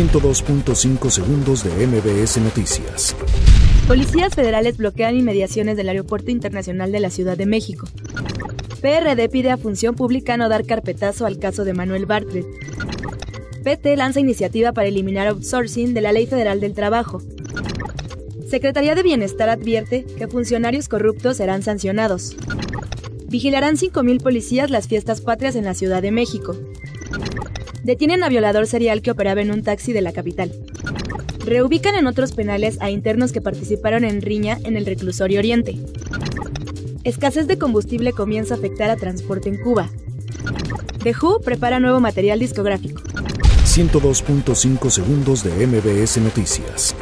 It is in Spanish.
102.5 segundos de MBS Noticias. Policías federales bloquean inmediaciones del Aeropuerto Internacional de la Ciudad de México. PRD pide a Función Pública no dar carpetazo al caso de Manuel Bartlett. PT lanza iniciativa para eliminar outsourcing de la Ley Federal del Trabajo. Secretaría de Bienestar advierte que funcionarios corruptos serán sancionados. Vigilarán 5.000 policías las fiestas patrias en la Ciudad de México. Detienen a violador serial que operaba en un taxi de la capital. Reubican en otros penales a internos que participaron en riña en el reclusorio Oriente. Escasez de combustible comienza a afectar a transporte en Cuba. The Who prepara nuevo material discográfico. 102.5 segundos de MBS Noticias.